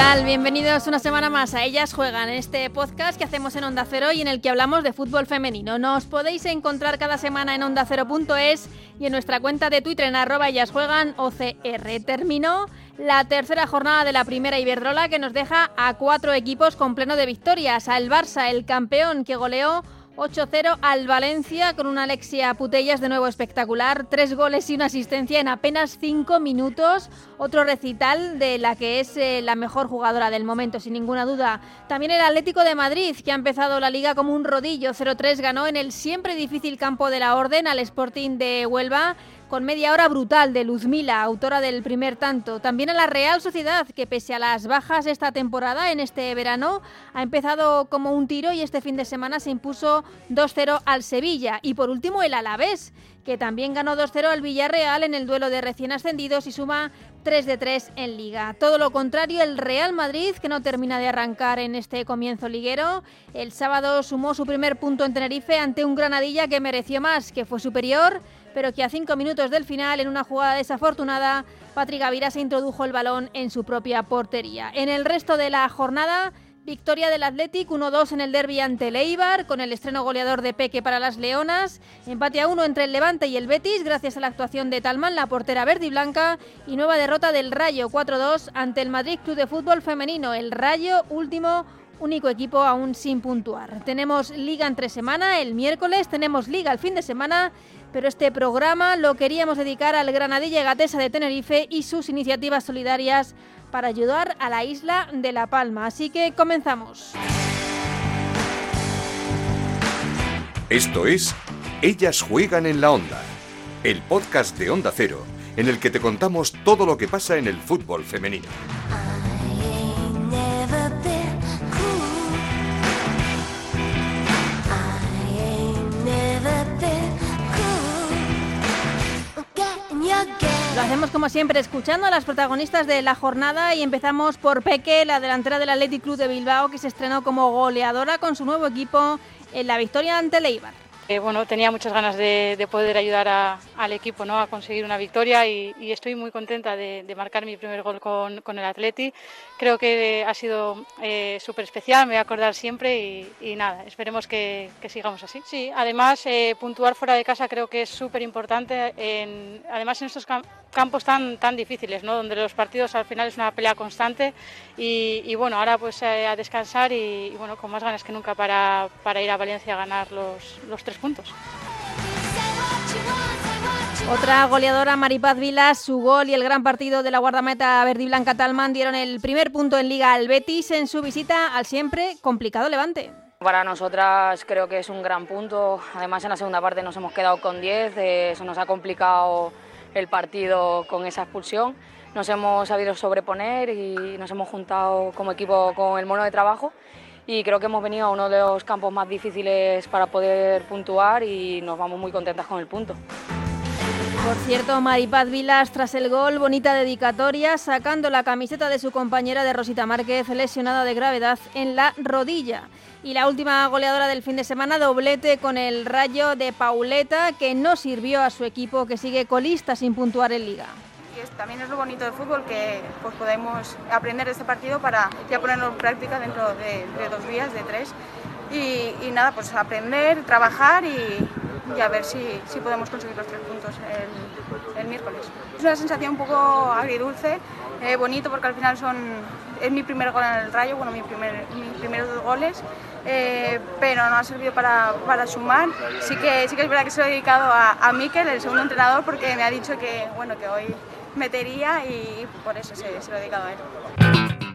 Bienvenidos una semana más a Ellas Juegan, este podcast que hacemos en Onda Cero y en el que hablamos de fútbol femenino. Nos podéis encontrar cada semana en ondacero.es y en nuestra cuenta de Twitter en arroba Ellas Juegan OCR. Terminó la tercera jornada de la primera Iberdrola que nos deja a cuatro equipos con pleno de victorias. Al Barça, el campeón que goleó 8-0 al Valencia con una Alexia Putellas de nuevo espectacular. Tres goles y una asistencia en apenas cinco minutos. Otro recital de la que es eh, la mejor jugadora del momento, sin ninguna duda. También el Atlético de Madrid, que ha empezado la liga como un rodillo. 0-3 ganó en el siempre difícil campo de la Orden al Sporting de Huelva con media hora brutal de Luzmila, autora del primer tanto. También a la Real Sociedad, que pese a las bajas esta temporada, en este verano, ha empezado como un tiro y este fin de semana se impuso 2-0 al Sevilla. Y por último, el Alavés, que también ganó 2-0 al Villarreal en el duelo de recién ascendidos y suma 3 de 3 en liga. Todo lo contrario, el Real Madrid, que no termina de arrancar en este comienzo liguero, el sábado sumó su primer punto en Tenerife ante un Granadilla que mereció más, que fue superior pero que a cinco minutos del final, en una jugada desafortunada, Patrick Gavira se introdujo el balón en su propia portería. En el resto de la jornada, victoria del Athletic 1-2 en el derby ante el con el estreno goleador de Peque para las Leonas, empate a uno entre el Levante y el Betis, gracias a la actuación de Talman, la portera verde y blanca, y nueva derrota del Rayo 4-2 ante el Madrid Club de Fútbol Femenino. El Rayo, último único equipo aún sin puntuar. Tenemos liga entre semana, el miércoles tenemos liga el fin de semana pero este programa lo queríamos dedicar al Granadilla Gatesa de Tenerife y sus iniciativas solidarias para ayudar a la isla de La Palma. Así que comenzamos. Esto es Ellas juegan en la onda, el podcast de Onda Cero, en el que te contamos todo lo que pasa en el fútbol femenino. Hacemos como siempre escuchando a las protagonistas de la jornada y empezamos por Peque, la delantera del Athletic Club de Bilbao que se estrenó como goleadora con su nuevo equipo en la victoria ante Leibar. Eh, bueno, tenía muchas ganas de, poder ayudar al equipo ¿no? a conseguir una victoria y, estoy muy contenta de, marcar mi primer gol con, el Atleti. Creo que ha sido eh, súper especial, me voy a acordar siempre y, nada, esperemos que, sigamos así. Sí, además eh, puntuar fuera de casa creo que es súper importante, además en estos campos tan, tan difíciles, ¿no? donde los partidos al final es una pelea constante y, bueno, ahora pues a descansar y, bueno, con más ganas que nunca para, para ir a Valencia a ganar los, los tres puntos. Otra goleadora, Maripaz Vilas, su gol y el gran partido de la guardameta verde y blanca Talman dieron el primer punto en Liga al Betis en su visita al siempre complicado Levante. Para nosotras creo que es un gran punto, además en la segunda parte nos hemos quedado con 10, eh, eso nos ha complicado el partido con esa expulsión. Nos hemos sabido sobreponer y nos hemos juntado como equipo con el mono de trabajo y creo que hemos venido a uno de los campos más difíciles para poder puntuar y nos vamos muy contentas con el punto. Por cierto, Maripaz Vilas, tras el gol, bonita dedicatoria, sacando la camiseta de su compañera de Rosita Márquez, lesionada de gravedad en la rodilla. Y la última goleadora del fin de semana, doblete con el rayo de Pauleta, que no sirvió a su equipo, que sigue colista sin puntuar en liga también es lo bonito del fútbol que pues, podemos aprender de este partido para ya ponerlo en práctica dentro de, dos días, de tres. Y, nada, pues aprender, trabajar y, a ver si, si, podemos conseguir los tres puntos el, miércoles. Es una sensación un poco agridulce, eh, bonito porque al final son, es mi primer gol en el Rayo, bueno, mis primeros dos goles. Eh, pero no ha servido para, para, sumar. Sí que, sí que es verdad que se lo he dedicado a, a Mikel, el segundo entrenador, porque me ha dicho que, bueno, que hoy metería y por eso se, se lo he dedicado a él.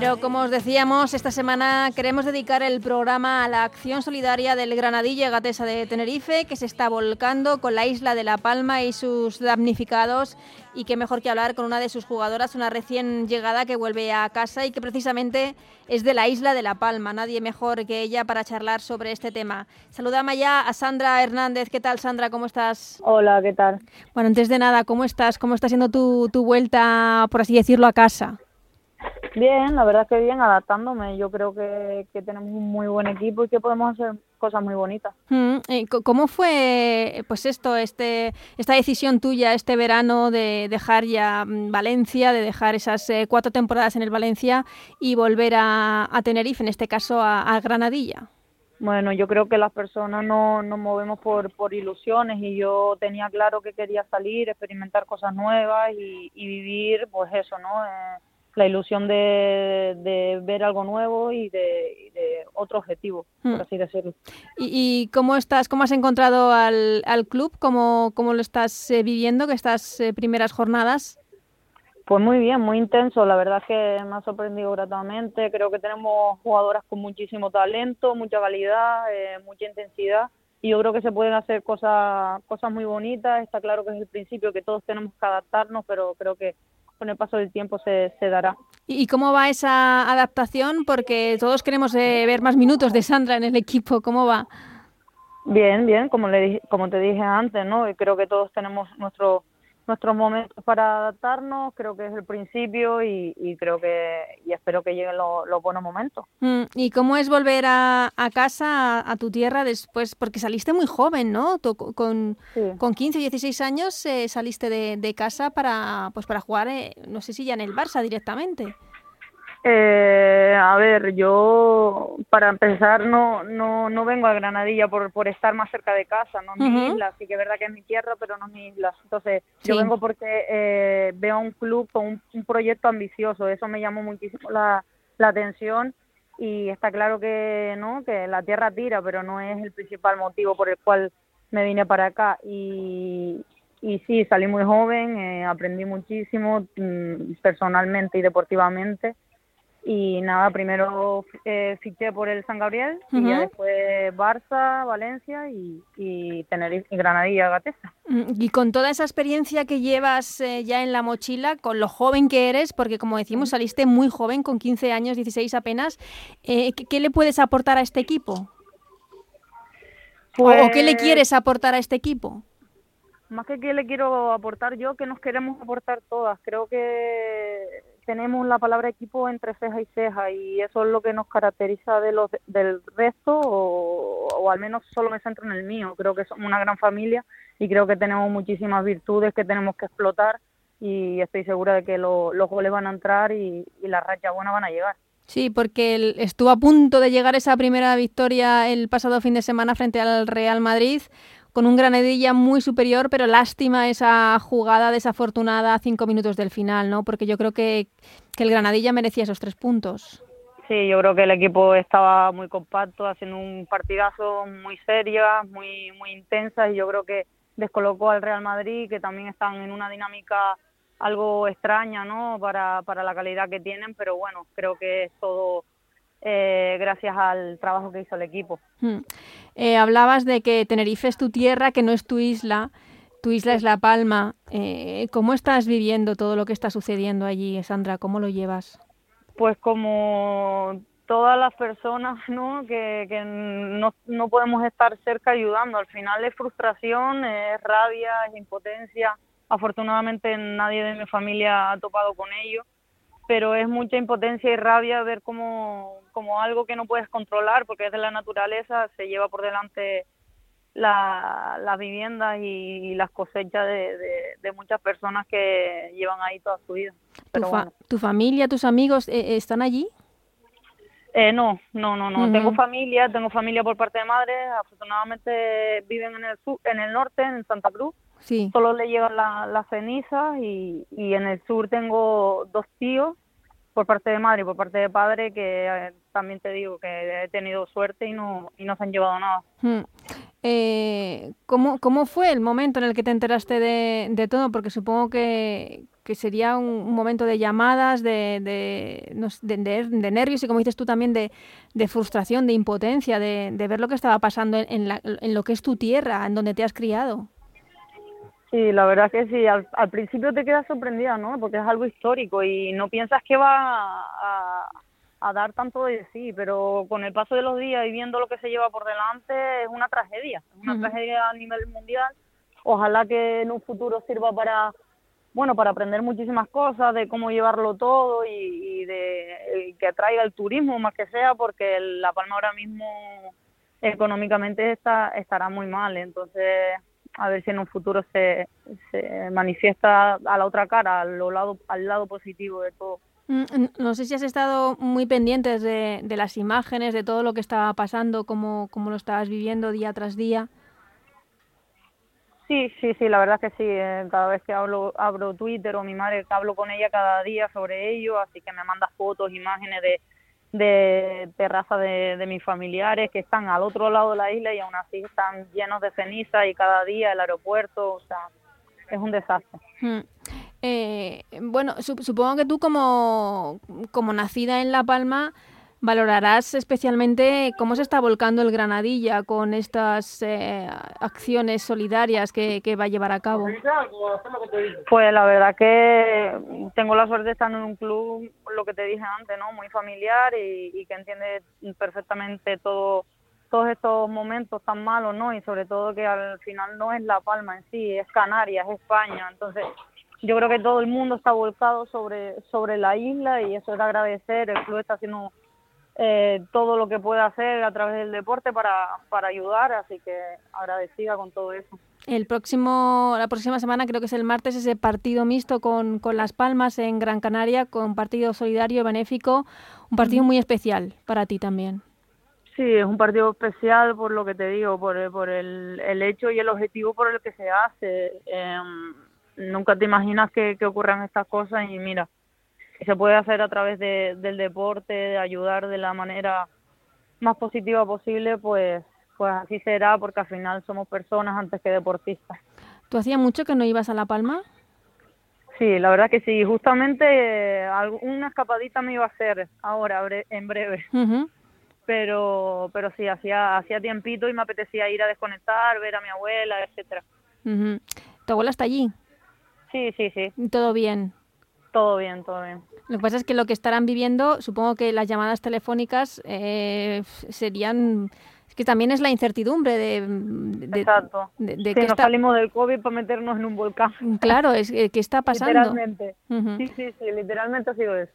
Pero como os decíamos, esta semana queremos dedicar el programa a la acción solidaria del Granadilla Gatesa de Tenerife, que se está volcando con la isla de La Palma y sus damnificados. Y qué mejor que hablar con una de sus jugadoras, una recién llegada que vuelve a casa y que precisamente es de la isla de La Palma. Nadie mejor que ella para charlar sobre este tema. Saludamos ya a Sandra Hernández. ¿Qué tal, Sandra? ¿Cómo estás? Hola, ¿qué tal? Bueno, antes de nada, ¿cómo estás? ¿Cómo está siendo tu, tu vuelta, por así decirlo, a casa? Bien, la verdad que bien, adaptándome. Yo creo que, tenemos un muy buen equipo y que podemos hacer cosas muy bonitas. Mm, ¿Cómo fue pues esto, este, esta decisión tuya este verano de dejar ya mm, Valencia, de dejar esas eh, cuatro temporadas en el Valencia y volver a, Tenerife, en este caso a, Granadilla? Bueno, yo creo que las personas no nos movemos por, por ilusiones y yo tenía claro que quería salir, experimentar cosas nuevas y, vivir, pues eso, ¿no? Eh, la ilusión de, ver algo nuevo y de, otro objetivo, por hmm. así decirlo. ¿Y, cómo estás, cómo has encontrado al, club? ¿Cómo, ¿Cómo, lo estás eh, viviendo, que estas eh, primeras jornadas? Pues muy bien, muy intenso. La verdad es que me ha sorprendido gratamente. Creo que tenemos jugadoras con muchísimo talento, mucha calidad, eh, mucha intensidad. Y yo creo que se pueden hacer cosas, cosas muy bonitas. Está claro que es el principio, que todos tenemos que adaptarnos, pero creo que con el paso del tiempo se, se dará. ¿Y cómo va esa adaptación? Porque todos queremos eh, ver más minutos de Sandra en el equipo. ¿Cómo va? Bien, bien, como, le, como te dije antes, ¿no? Y creo que todos tenemos nuestro nuestros momentos para adaptarnos, creo que es el principio y, creo que y espero que lleguen los buenos momentos. Mm, ¿Y cómo es volver a, casa, a, tu tierra después? Porque saliste muy joven, ¿no? con, con 15 o 16 años eh, saliste de, de, casa para, pues para jugar, eh, no sé si ya en el Barça directamente. Eh, a ver, yo para empezar no, no, no vengo a Granadilla por, por estar más cerca de casa, no es mi isla, sí que es verdad que es mi tierra, pero no es mi isla. Entonces, yo vengo porque eh, veo un club con un, proyecto ambicioso, eso me llamó muchísimo la, la atención. Y está claro que no, que la tierra tira, pero no es el principal motivo por el cual me vine para acá. Y, y sí, salí muy joven, eh, aprendí muchísimo mm, personalmente y deportivamente y nada, primero eh, fiché por el San Gabriel y ya después Barça, Valencia y, y Tenerife y Granadilla, Gatesa. Mm, y con toda esa experiencia que llevas eh, ya en la mochila, con lo joven que eres, porque como decimos saliste muy joven, con 15 años, 16 apenas, eh, ¿qué, le puedes aportar a este equipo? ¿O qué le pues quieres aportar a este equipo? Más que qué le quiero aportar yo, que nos queremos aportar todas. Creo que tenemos la palabra equipo entre ceja y ceja y eso es lo que nos caracteriza de los del resto o, al menos solo me centro en el mío. Creo que somos una gran familia y creo que tenemos muchísimas virtudes que tenemos que explotar y estoy segura de que los goles van a entrar y, y las rachas buenas van a llegar. Sí, porque estuvo a punto de llegar esa primera victoria el pasado fin de semana frente al Real Madrid con un Granadilla muy superior, pero lástima esa jugada desafortunada a cinco minutos del final, ¿no? Porque yo creo que, el Granadilla merecía esos tres puntos. Sí, yo creo que el equipo estaba muy compacto, haciendo un partidazo muy serio, muy, muy intensa, y yo creo que descolocó al Real Madrid, que también están en una dinámica algo extraña, ¿no? Para, para la calidad que tienen, pero bueno, creo que es todo eh, gracias al trabajo que hizo el equipo. Hmm. Eh, hablabas de que Tenerife es tu tierra, que no es tu isla. Tu isla es La Palma. Eh, ¿Cómo estás viviendo todo lo que está sucediendo allí, Sandra? ¿Cómo lo llevas? Pues como todas las personas ¿no? que, que no, no podemos estar cerca ayudando. Al final es frustración, es rabia, es impotencia. Afortunadamente nadie de mi familia ha topado con ello pero es mucha impotencia y rabia ver como, como algo que no puedes controlar porque es de la naturaleza, se lleva por delante la, las viviendas y, las cosechas de, de, muchas personas que llevan ahí toda su vida. ¿Tu, familia, tus amigos eh, están allí? Eh, no, no, no, no. Tengo familia, tengo familia por parte de madre. Afortunadamente viven en el sur, en el norte, en Santa Cruz. Sí. Solo le llegan las la cenizas y, y en el sur tengo dos tíos por parte de madre y por parte de padre que eh, también te digo que he tenido suerte y no, y no se han llevado nada. Hmm. Eh, ¿cómo, ¿Cómo fue el momento en el que te enteraste de, de todo? Porque supongo que, que sería un, momento de llamadas, de, de, nervios y, como dices tú, también de, frustración, de impotencia, de, ver lo que estaba pasando en, en, lo que es tu tierra, en donde te has criado. Sí, la verdad que sí. Al, principio te quedas sorprendida, ¿no? Porque es algo histórico y no piensas que va a, a dar tanto de sí, pero con el paso de los días y viendo lo que se lleva por delante es una tragedia, es una tragedia a nivel mundial. Ojalá que en un futuro sirva para bueno, para aprender muchísimas cosas de cómo llevarlo todo y, de que atraiga el turismo más que sea, porque La Palma ahora mismo económicamente está estará muy mal, entonces a ver si en un futuro se, se manifiesta a la otra cara, al lado, al lado positivo de todo. Mm, no sé si has estado muy pendientes de, de las imágenes, de todo lo que estaba pasando, cómo, cómo lo estabas viviendo día tras día. Sí, sí, sí, la verdad que sí. Eh, cada vez que hablo, abro Twitter o mi madre, hablo con ella cada día sobre ello, así que me manda fotos, imágenes de, de terraza de, de mis familiares que están al otro lado de la isla y aún así están llenos de ceniza y cada día el aeropuerto, o sea, es un desastre. Hmm. Eh, bueno, supongo que tú como, como nacida en La Palma valorarás especialmente cómo se está volcando el Granadilla con estas eh, acciones solidarias que, va a llevar a cabo. Pues la verdad que tengo la suerte de estar en un club, lo que te dije antes, ¿no? Muy familiar y, y que entiende perfectamente todo todos estos momentos tan malos, ¿no? Y sobre todo que al final no es La Palma en sí, es Canarias, es España. Entonces, yo creo que todo el mundo está volcado sobre, sobre la isla y eso es de agradecer. El club está haciendo eh, todo lo que puede hacer a través del deporte para, para ayudar, así que agradecida con todo eso. El próximo, la próxima semana, creo que es el martes, ese partido mixto con, con Las Palmas en Gran Canaria, con partido solidario, benéfico, un partido muy especial para ti también. Sí, es un partido especial por lo que te digo, por, por el, el hecho y el objetivo por el que se hace. Eh, nunca te imaginas que, que, ocurran estas cosas y mira, se puede hacer a través de, del deporte, de ayudar de la manera más positiva posible, pues, pues así será, porque al final somos personas antes que deportistas. ¿Tú hacía mucho que no ibas a La Palma? Sí, la verdad que sí. Justamente eh, una escapadita me iba a hacer ahora, en breve. Pero, pero sí, hacía, hacía tiempito y me apetecía ir a desconectar, ver a mi abuela, etcétera. ¿Tu abuela está allí? Sí, sí, sí. ¿Todo bien? Todo bien, todo bien. Lo que pasa es que lo que estarán viviendo, supongo que las llamadas telefónicas eh, serían... Es que también es la incertidumbre de... Exacto. De, que salimos del COVID para meternos en un volcán. Claro, es que está pasando. Literalmente. Sí, sí, sí, literalmente ha sido eso.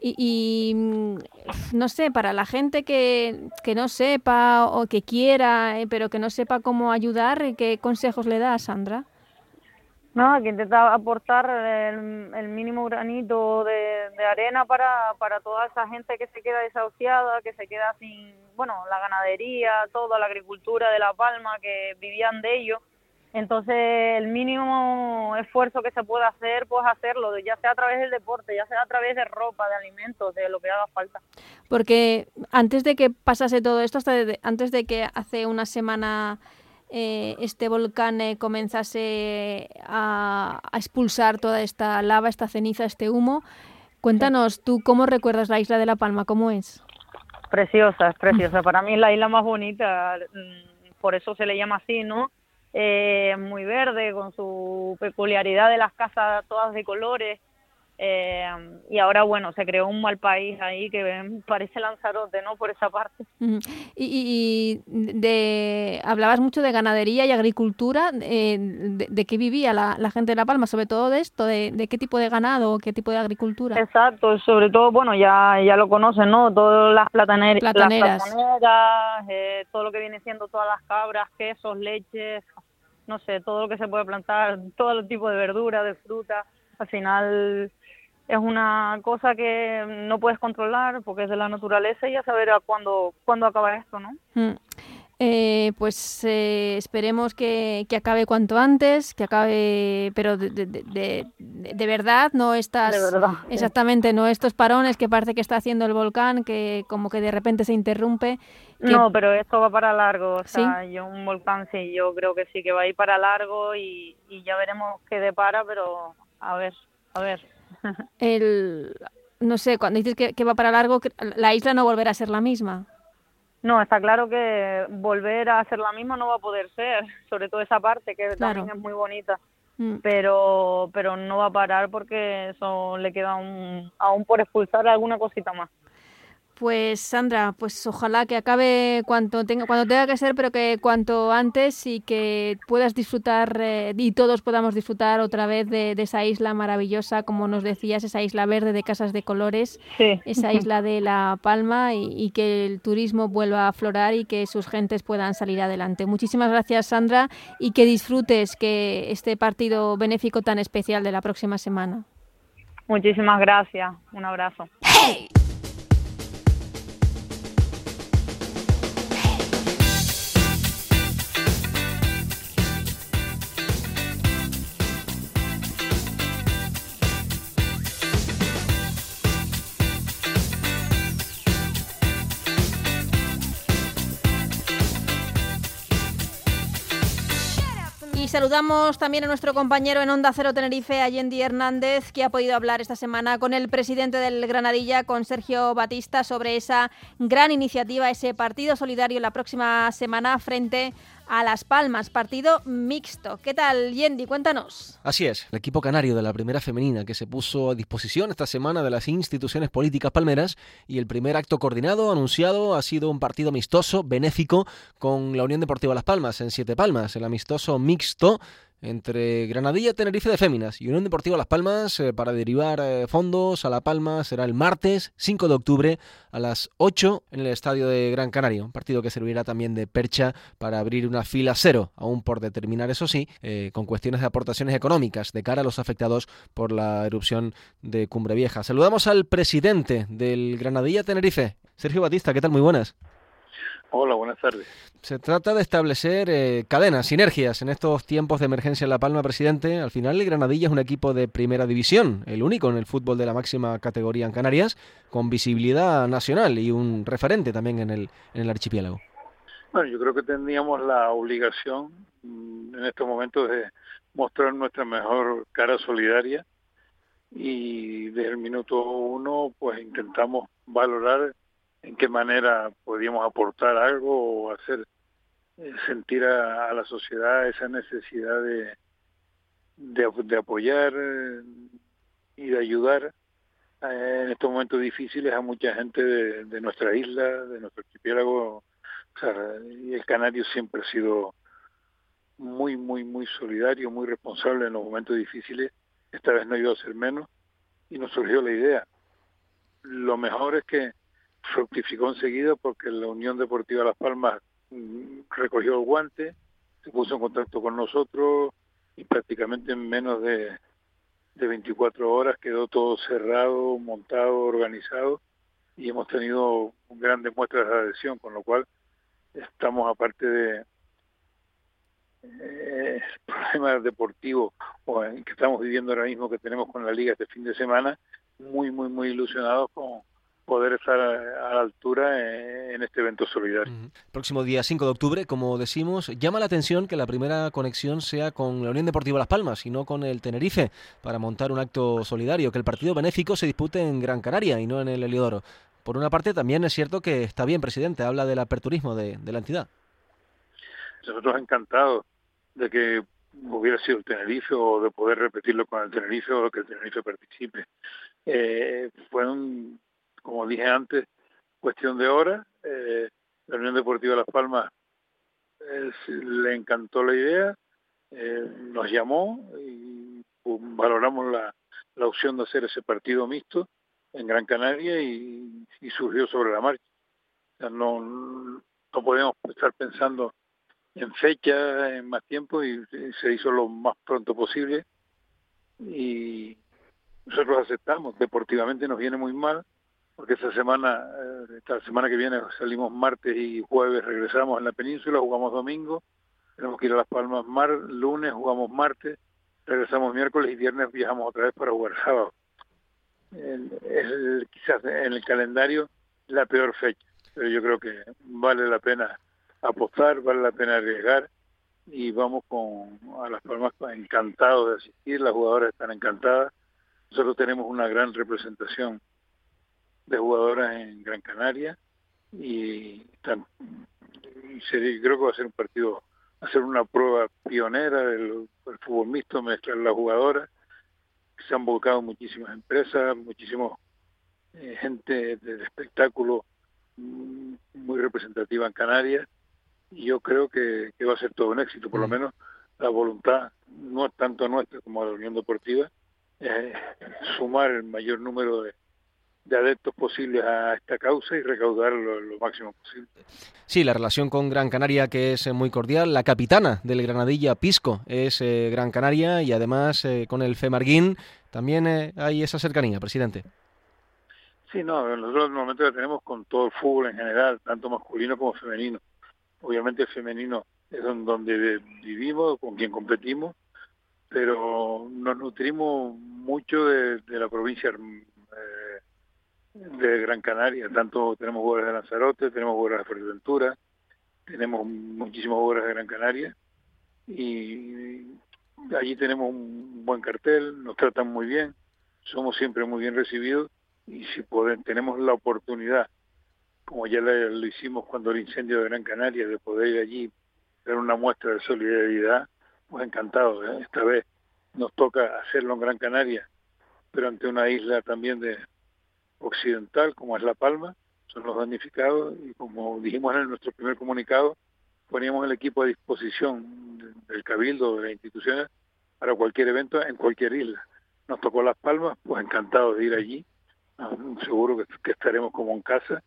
Y, y, no sé, para la gente que, que, no sepa o que quiera, eh, pero que no sepa cómo ayudar, ¿qué consejos le da Sandra? Nada, que intenta aportar el, mínimo granito de, arena para, para toda esa gente que se queda desahuciada, que se queda sin, bueno, la ganadería, toda la agricultura de La Palma, que vivían de ello. Entonces, el mínimo esfuerzo que se pueda hacer, pues hacerlo, ya sea a través del deporte, ya sea a través de ropa, de alimentos, de lo que haga falta. Porque antes de que pasase todo esto, hasta antes de que hace una semana eh, este volcán eh, comenzase a, expulsar toda esta lava, esta ceniza, este humo. Cuéntanos, ¿tú cómo recuerdas la isla de La Palma? ¿Cómo es? Preciosa, preciosa. Para mí es la isla más bonita, mm, por eso se le llama así, ¿no? Eh, muy verde, con su peculiaridad de las casas todas de colores. Eh, y ahora, bueno, se creó un mal país ahí que parece Lanzarote, ¿no? Por esa parte. y, de, hablabas mucho de ganadería y agricultura. Eh, de, qué vivía la, gente de La Palma? Sobre todo de esto, de, qué tipo de ganado, qué tipo de agricultura. Exacto, sobre todo, bueno, ya, ya lo conocen, ¿no? Todas las plataneras, plataneras. Eh, todo lo que viene siendo todas las cabras, quesos, leches, no sé, todo lo que se puede plantar, todo el tipo de verdura, de fruta. Al final es una cosa que no puedes controlar porque es de la naturaleza y ya saber a cuándo, cuándo acaba esto, ¿no? Mm. Eh, pues eh, esperemos que, que, acabe cuanto antes, que acabe, pero de, de, de, verdad, no estas, exactamente, no estos parones que parece que está haciendo el volcán, que como que de repente se interrumpe. No, pero esto va para largo, o sea, yo un volcán sí, yo creo que sí que va a ir para largo y, y ya veremos qué depara, pero a ver A ver. El, no sé, cuando dices que, va para largo, la isla no volverá a ser la misma. No, está claro que volver a ser la misma no va a poder ser, sobre todo esa parte que también es muy bonita. Mm. Pero, pero no va a parar porque eso le queda aún por expulsar alguna cosita más. Pues Sandra, pues ojalá que acabe cuanto tenga, cuando tenga que ser, pero que cuanto antes y que puedas disfrutar eh, y todos podamos disfrutar otra vez de, esa isla maravillosa, como nos decías, esa isla verde de casas de colores, esa isla de La Palma y, y, que el turismo vuelva a aflorar y que sus gentes puedan salir adelante. Muchísimas gracias Sandra y que disfrutes que este partido benéfico tan especial de la próxima semana. Muchísimas gracias. Un abrazo. Saludamos también a nuestro compañero en Onda Cero Tenerife, Allende Hernández, que ha podido hablar esta semana con el presidente del Granadilla, con Sergio Batista, sobre esa gran iniciativa, ese partido solidario la próxima semana frente a Las Palmas, partido mixto. ¿Qué tal, Yendi? Cuéntanos. Así es, el equipo canario de la primera femenina que se puso a disposición esta semana de las instituciones políticas palmeras y el primer acto coordinado anunciado ha sido un partido amistoso, benéfico, con la Unión Deportiva Las Palmas en Siete Palmas, el amistoso mixto entre Granadilla, Tenerife de Féminas y Unión Deportiva Las Palmas eh, para derivar eh, fondos a La Palma será el martes 5 de octubre a las 8 en el estadio de Gran Canaria, un partido que servirá también de percha para abrir una fila cero, aún por determinar eso sí, eh, con cuestiones de aportaciones económicas de cara a los afectados por la erupción de Cumbre Vieja. Saludamos al presidente del Granadilla Tenerife, Sergio Batista, ¿qué tal? Muy buenas. Hola, buenas tardes. Se trata de establecer eh, cadenas, sinergias en estos tiempos de emergencia en La Palma, presidente. Al final, el Granadilla es un equipo de primera división, el único en el fútbol de la máxima categoría en Canarias, con visibilidad nacional y un referente también en el, en el archipiélago. Bueno, yo creo que teníamos la obligación mm, en estos momentos de mostrar nuestra mejor cara solidaria y desde el minuto uno pues intentamos valorar en qué manera podíamos aportar algo o hacer eh, sentir a, la sociedad esa necesidad de, de, apoyar eh, y de ayudar eh, en estos momentos difíciles a mucha gente de, nuestra isla, de nuestro archipiélago. El Canario siempre ha sido muy, muy, muy solidario, muy responsable en los momentos difíciles. Esta vez no iba a ser menos y nos surgió la idea. Lo mejor es que fructificó enseguida porque la Unión Deportiva Las Palmas mm, recogió el guante, se puso en contacto con nosotros y prácticamente en menos de, de 24 horas quedó todo cerrado, montado, organizado y hemos tenido grandes muestras de adhesión, con lo cual estamos aparte de eh, problemas deportivos o que estamos viviendo ahora mismo que tenemos con la liga este fin de semana, muy, muy, muy ilusionados con, poder estar a, la altura en, este evento solidario. Próximo día 5 de octubre, como decimos, llama la atención que la primera conexión sea con la Unión Deportiva Las Palmas y no con el Tenerife para montar un acto solidario, que el partido benéfico se dispute en Gran Canaria y no en el Heliodoro. Por una parte, también es cierto que está bien, presidente, habla del aperturismo de, la entidad. Nosotros encantados de que hubiera sido el Tenerife o de poder repetirlo con el Tenerife o que el Tenerife participe. Eh, fue un como dije antes, cuestión de horas. Eh, la Unión Deportiva Las Palmas le encantó la idea, eh, nos llamó y valoramos la, la, opción de hacer ese partido mixto en Gran Canaria y, surgió sobre la marcha. no, no podemos estar pensando en fecha, en más tiempo y se hizo lo más pronto posible y nosotros aceptamos. Deportivamente nos viene muy mal, porque esta semana, eh, esta semana que viene salimos martes y jueves, regresamos en la península, jugamos domingo, tenemos que ir a Las Palmas mar, lunes jugamos martes, regresamos miércoles y viernes viajamos otra vez para jugar sábado. Es quizás en el calendario la peor fecha, pero yo creo que vale la pena apostar, vale la pena arriesgar y vamos con a Las Palmas encantados de asistir, las jugadoras están encantadas Nosotros tenemos una gran representación de jugadoras en Gran Canaria y, creo que va a ser un partido, va a ser una prueba pionera del, fútbol mixto, mezclar las jugadoras. Se han volcado muchísimas empresas, muchísimos eh, gente del espectáculo mm, muy representativa en Canarias y yo creo que, va a ser todo un éxito, por lo menos la voluntad, no es tanto nuestra como de la Unión Deportiva, es sumar el mayor número de, adeptos posibles a esta causa y recaudar lo, máximo posible. Sí, la relación con Gran Canaria que es muy cordial. La capitana del Granadilla Pisco es eh, Gran Canaria y además eh, con el Femarguín también hay esa cercanía, presidente. Sí, no, nosotros momento que tenemos con todo el fútbol en general, tanto masculino como femenino. Obviamente el femenino es donde vivimos, con quien competimos, pero nos nutrimos mucho de, la provincia eh, de Gran Canaria. Tanto tenemos jugadores de Lanzarote, tenemos jugadores de Fuerteventura, tenemos muchísimos jugadores de Gran Canaria y allí tenemos un buen cartel, nos tratan muy bien, somos siempre muy bien recibidos y si tenemos la oportunidad, como ya lo, hicimos cuando el incendio de Gran Canaria, de poder ir allí, dar una muestra de solidaridad, pues encantado. ¿eh? Esta vez nos toca hacerlo en Gran Canaria, pero ante una isla también de occidental, como es La Palma, son los damnificados, y como dijimos en nuestro primer comunicado, poníamos el equipo a disposición del Cabildo, de las instituciones, para cualquier evento en cualquier isla. Nos tocó Las Palmas, pues encantado de ir allí seguro que, estaremos como en casa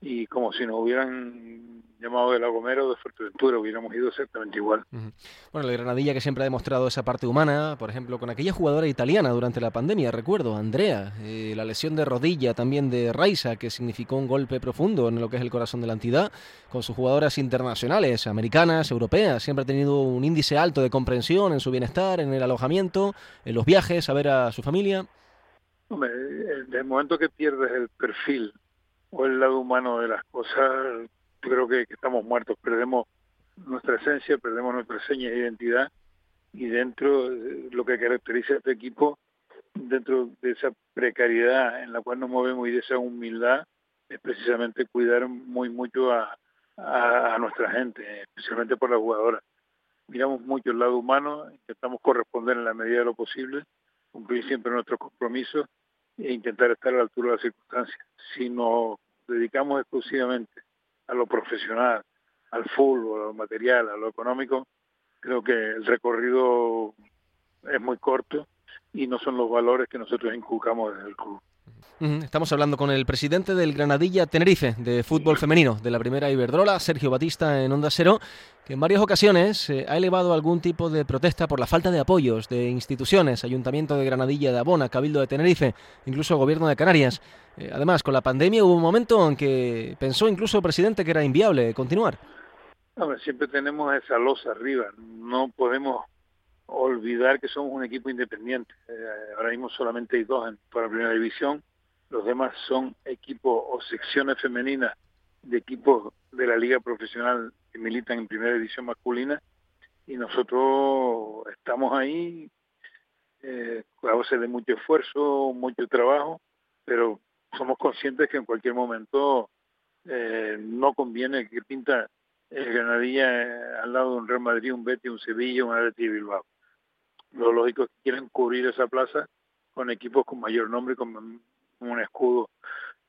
y como si nos hubieran llamado de La Gomera o de Fuerteventura, hubiéramos ido exactamente igual. Bueno, el Granadilla que siempre ha demostrado esa parte humana, por ejemplo, con aquella jugadora italiana durante la pandemia, recuerdo, Andrea, eh, la lesión de rodilla también de Raiza, que significó un golpe profundo en lo que es el corazón de la entidad, con sus jugadoras internacionales, americanas, europeas, siempre ha tenido un índice alto de comprensión en su bienestar, en el alojamiento, en los viajes, a ver a su familia. Hombre, desde el momento que pierdes el perfil o el lado humano de las cosas, creo que, estamos muertos, perdemos nuestra esencia, perdemos nuestra seña de identidad y dentro de lo que caracteriza a este equipo, dentro de esa precariedad en la cual nos movemos y de esa humildad, es precisamente cuidar muy mucho a, a, a nuestra gente, especialmente por las jugadoras. Miramos mucho el lado humano, intentamos corresponder en la medida de lo posible, cumplir siempre nuestros compromisos e intentar estar a la altura de las circunstancias. Si nos dedicamos exclusivamente a lo profesional, al fútbol, a lo material, a lo económico, creo que el recorrido es muy corto y no son los valores que nosotros inculcamos desde el club. Estamos hablando con el presidente del Granadilla Tenerife de fútbol femenino de la primera Iberdrola, Sergio Batista, en Onda Cero, que en varias ocasiones eh, ha elevado algún tipo de protesta por la falta de apoyos de instituciones, Ayuntamiento de Granadilla de Abona, Cabildo de Tenerife, incluso Gobierno de Canarias. Eh, además, con la pandemia hubo un momento en que pensó incluso el presidente que era inviable continuar. siempre tenemos esa losa arriba, no podemos olvidar que somos un equipo independiente. Eh, ahora mismo solamente hay dos en, para la primera división los demás son equipos o secciones femeninas de equipos de la liga profesional que militan en primera división masculina y nosotros estamos ahí eh, a base de mucho esfuerzo, mucho trabajo, pero somos conscientes que en cualquier momento eh, no conviene que pinta el Granadilla eh, al lado de un Real Madrid, un Betis, un Sevilla, un Atleti Bilbao. Lo lógico es que quieren cubrir esa plaza con equipos con mayor nombre, con un escudo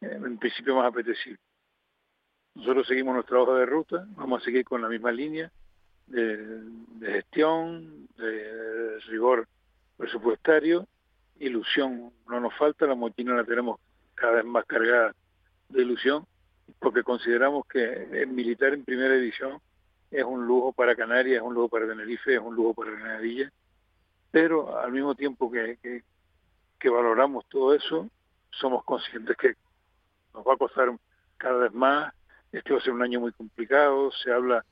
eh, en principio más apetecible. Nosotros seguimos nuestra hoja de ruta, vamos a seguir con la misma línea de, gestión, de rigor presupuestario, ilusión no nos falta, la mochila la tenemos cada vez más cargada de ilusión, porque consideramos que el militar en primera edición es un lujo para Canarias, es un lujo para Tenerife, es un lujo para Granadilla, pero al mismo tiempo que, que valoramos todo eso, somos conscientes que nos va a costar cada vez más. Este va a ser un año muy complicado. Se habla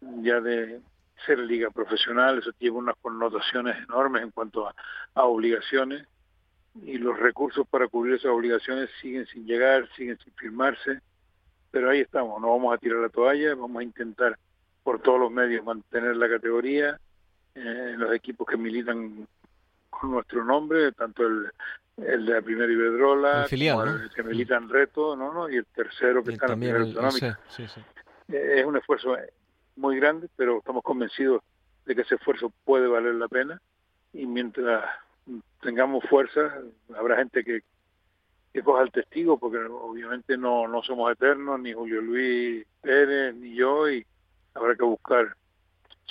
ya de ser liga profesional, eso tiene unas connotaciones enormes en cuanto a, obligaciones y los recursos para cubrir esas obligaciones siguen sin llegar, siguen sin firmarse, pero ahí estamos, no vamos a tirar la toalla, vamos a intentar por todos los medios mantener la categoría, eh, los equipos que militan con nuestro nombre, tanto el, el de la primera Iberdrola, El filial, como ¿no? el que milita en reto, ¿no? ¿no? y el tercero que Y está en la primera el- autonómica. sí, sí, sí. Eh, es un esfuerzo muy grande, pero estamos convencidos de que ese esfuerzo puede valer la pena y mientras tengamos fuerza, habrá gente que, que coja el testigo, porque obviamente no, no somos eternos, ni Julio Luis Pérez, ni yo, y habrá que buscar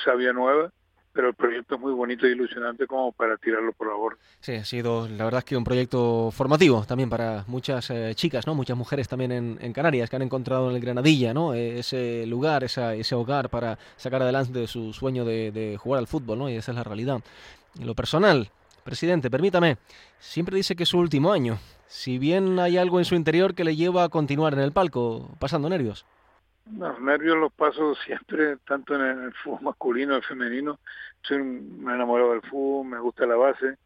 savia nueva, pero el proyecto es muy bonito y ilusionante como para tirarlo por la borda. Sí, ha sido la verdad es que un proyecto formativo también para muchas eh, chicas, ¿no? Muchas mujeres también en, Canarias que han encontrado en el Granadilla, ¿no? Eh, ese lugar, ese hogar para sacar adelante su sueño de, de jugar al fútbol, ¿no? Y esa es la realidad. En lo personal, presidente, permítame, siempre dice que es su último año. Si bien hay algo en su interior que le lleva a continuar en el palco, pasando nervios. Los nervios los paso siempre, tanto en el fútbol masculino el femenino. Soy un enamorado del fútbol, me gusta la base,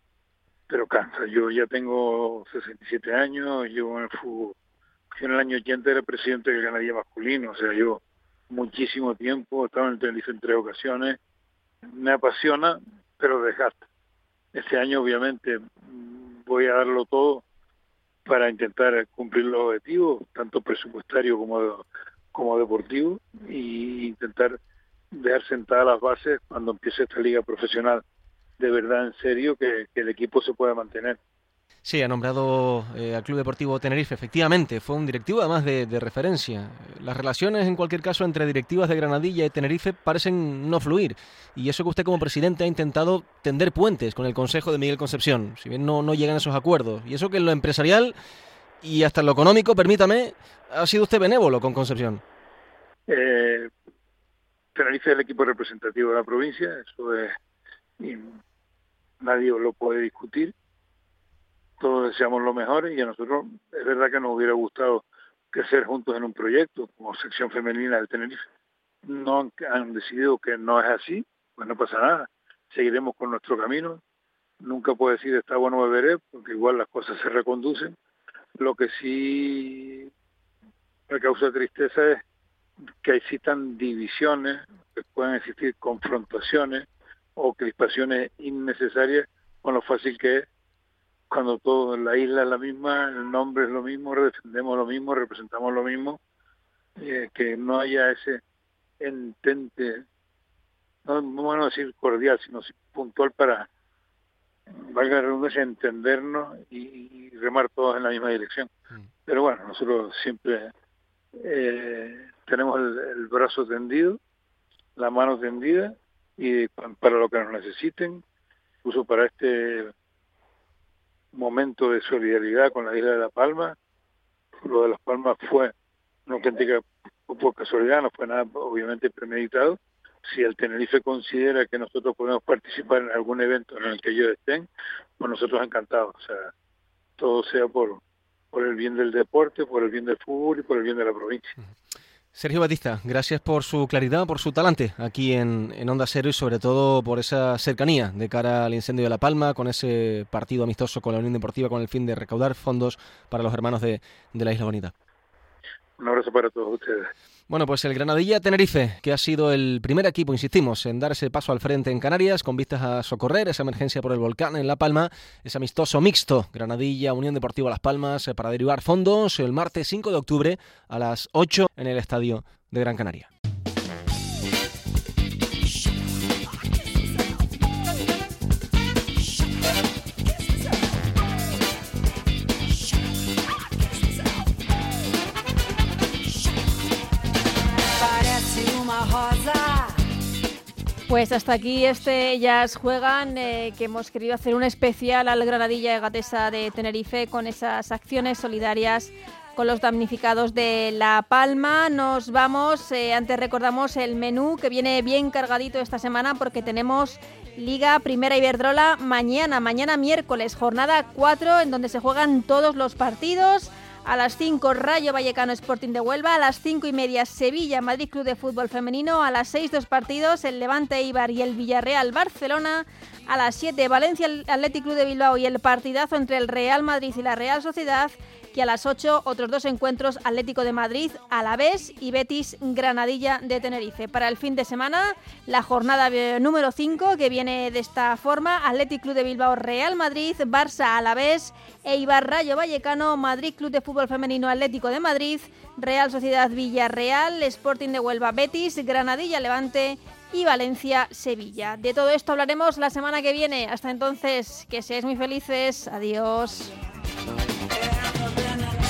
pero cansa. Yo ya tengo 67 años, llevo en el fútbol. Yo en el año 80 era presidente del Granadilla masculino, o sea, yo muchísimo tiempo, he estado en el Tenerife en tres ocasiones. Me apasiona, pero desgasta. Este año, obviamente, voy a darlo todo para intentar cumplir los objetivos, tanto presupuestario como como deportivo y intentar dejar sentadas las bases cuando empiece esta liga profesional de verdad en serio que, que el equipo se pueda mantener. Sí, ha nombrado eh, al Club Deportivo Tenerife, efectivamente, fue un directivo además de, de referencia. Las relaciones, en cualquier caso, entre directivas de Granadilla y Tenerife parecen no fluir. Y eso que usted como presidente ha intentado tender puentes con el Consejo de Miguel Concepción, si bien no, no llegan a esos acuerdos. Y eso que en lo empresarial y hasta en lo económico, permítame, ha sido usted benévolo con Concepción. Eh, Tenerife es el equipo representativo de la provincia, eso es, y nadie lo puede discutir. Todos deseamos lo mejor y a nosotros es verdad que nos hubiera gustado crecer juntos en un proyecto como sección femenina del Tenerife. No han, han decidido que no es así, pues no pasa nada. Seguiremos con nuestro camino. Nunca puedo decir está bueno beberé, porque igual las cosas se reconducen. Lo que sí me causa tristeza es que existan divisiones, que puedan existir confrontaciones o crispaciones innecesarias con lo fácil que es. Cuando todo la isla es la misma, el nombre es lo mismo, defendemos lo mismo, representamos lo mismo, eh, que no haya ese entente, no, no bueno decir cordial, sino puntual para, valga la redundancia, entendernos y, remar todos en la misma dirección. Pero bueno, nosotros siempre eh, tenemos el, el, brazo tendido, la mano tendida y para lo que nos necesiten, incluso para este momento de solidaridad con la isla de La Palma. Lo de Las Palmas fue una auténtica por casualidad, no fue nada obviamente premeditado. Si el Tenerife considera que nosotros podemos participar en algún evento en el que ellos estén, pues nosotros encantados. O sea, todo sea por, por el bien del deporte, por el bien del fútbol y por el bien de la provincia. Sergio Batista, gracias por su claridad, por su talante aquí en, en, Onda Cero y sobre todo por esa cercanía de cara al incendio de La Palma, con ese partido amistoso con la Unión Deportiva con el fin de recaudar fondos para los hermanos de, de la Isla Bonita. Un abrazo para todos ustedes. Bueno, pues el Granadilla Tenerife, que ha sido el primer equipo, insistimos, en dar ese paso al frente en Canarias, con vistas a socorrer esa emergencia por el volcán en La Palma, ese amistoso mixto, Granadilla, Unión Deportiva Las Palmas, para derivar fondos el martes 5 de octubre a las 8 en el estadio de Gran Canaria. Pues hasta aquí este Ellas Juegan, eh, que hemos querido hacer un especial al Granadilla Gatesa de Tenerife con esas acciones solidarias con los damnificados de La Palma. Nos vamos, eh, antes recordamos el menú que viene bien cargadito esta semana porque tenemos Liga Primera Iberdrola mañana, mañana miércoles, jornada 4 en donde se juegan todos los partidos. A las 5 Rayo Vallecano Sporting de Huelva, a las 5 y media Sevilla Madrid Club de Fútbol Femenino, a las 6 dos partidos el Levante Ibar y el Villarreal Barcelona, a las 7 Valencia Athletic Club de Bilbao y el partidazo entre el Real Madrid y la Real Sociedad y a las 8 otros dos encuentros Atlético de Madrid, Alavés y Betis Granadilla de Tenerife. Para el fin de semana, la jornada número 5 que viene de esta forma, Atlético Club de Bilbao Real Madrid, Barça Alavés, Eibar Rayo Vallecano, Madrid Club de Fútbol Femenino Atlético de Madrid, Real Sociedad Villarreal, Sporting de Huelva Betis, Granadilla Levante y Valencia Sevilla. De todo esto hablaremos la semana que viene. Hasta entonces, que seáis muy felices. Adiós. Havana.